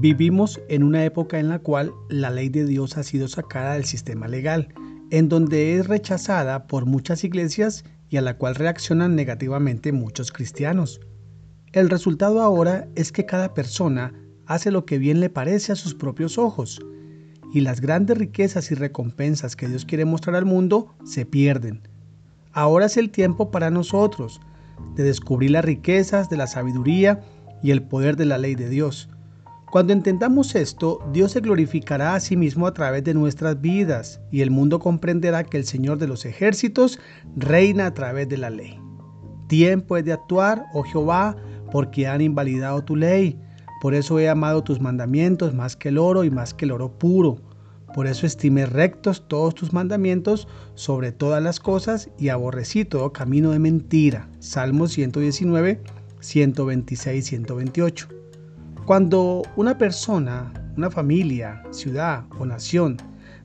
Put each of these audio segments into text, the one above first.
Vivimos en una época en la cual la ley de Dios ha sido sacada del sistema legal, en donde es rechazada por muchas iglesias y a la cual reaccionan negativamente muchos cristianos. El resultado ahora es que cada persona hace lo que bien le parece a sus propios ojos, y las grandes riquezas y recompensas que Dios quiere mostrar al mundo se pierden. Ahora es el tiempo para nosotros de descubrir las riquezas de la sabiduría y el poder de la ley de Dios cuando entendamos esto, Dios se glorificará a sí mismo a través de nuestras vidas y el mundo comprenderá que el Señor de los ejércitos reina a través de la ley. Tiempo es de actuar, oh Jehová, porque han invalidado tu ley. Por eso he amado tus mandamientos más que el oro y más que el oro puro. Por eso estimé rectos todos tus mandamientos sobre todas las cosas y aborrecí todo camino de mentira. Salmos 119, 126, 128. Cuando una persona, una familia, ciudad o nación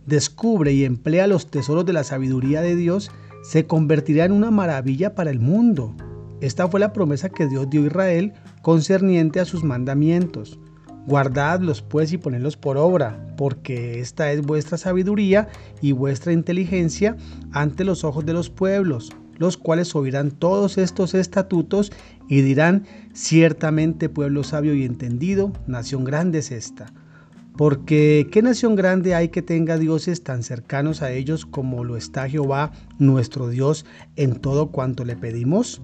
descubre y emplea los tesoros de la sabiduría de Dios, se convertirá en una maravilla para el mundo. Esta fue la promesa que Dios dio a Israel concerniente a sus mandamientos. Guardadlos pues y ponedlos por obra, porque esta es vuestra sabiduría y vuestra inteligencia ante los ojos de los pueblos, los cuales oirán todos estos estatutos y dirán, ciertamente pueblo sabio y entendido, nación grande es esta. Porque ¿qué nación grande hay que tenga dioses tan cercanos a ellos como lo está Jehová, nuestro Dios, en todo cuanto le pedimos?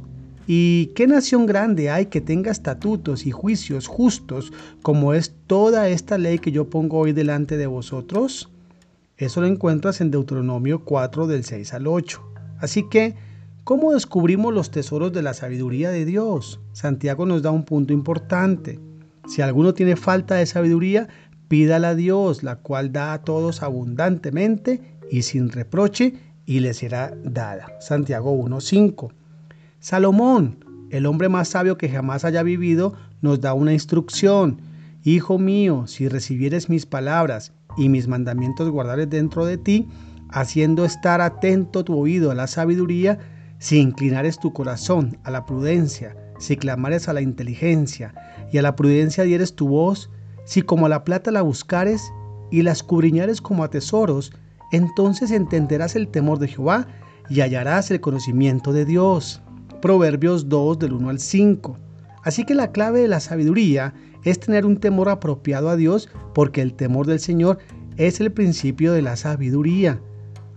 ¿Y qué nación grande hay que tenga estatutos y juicios justos como es toda esta ley que yo pongo hoy delante de vosotros? Eso lo encuentras en Deuteronomio 4 del 6 al 8. Así que, ¿Cómo descubrimos los tesoros de la sabiduría de Dios? Santiago nos da un punto importante. Si alguno tiene falta de sabiduría, pídala a Dios, la cual da a todos abundantemente y sin reproche, y le será dada. Santiago 1.5. Salomón, el hombre más sabio que jamás haya vivido, nos da una instrucción. Hijo mío, si recibieres mis palabras y mis mandamientos guardares dentro de ti, haciendo estar atento tu oído a la sabiduría, si inclinares tu corazón a la prudencia, si clamares a la inteligencia y a la prudencia dieres tu voz, si como a la plata la buscares y la escudriñares como a tesoros, entonces entenderás el temor de Jehová y hallarás el conocimiento de Dios. Proverbios 2 del 1 al 5. Así que la clave de la sabiduría es tener un temor apropiado a Dios porque el temor del Señor es el principio de la sabiduría.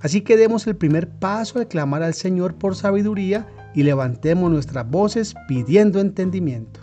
Así que demos el primer paso de clamar al Señor por sabiduría y levantemos nuestras voces pidiendo entendimiento.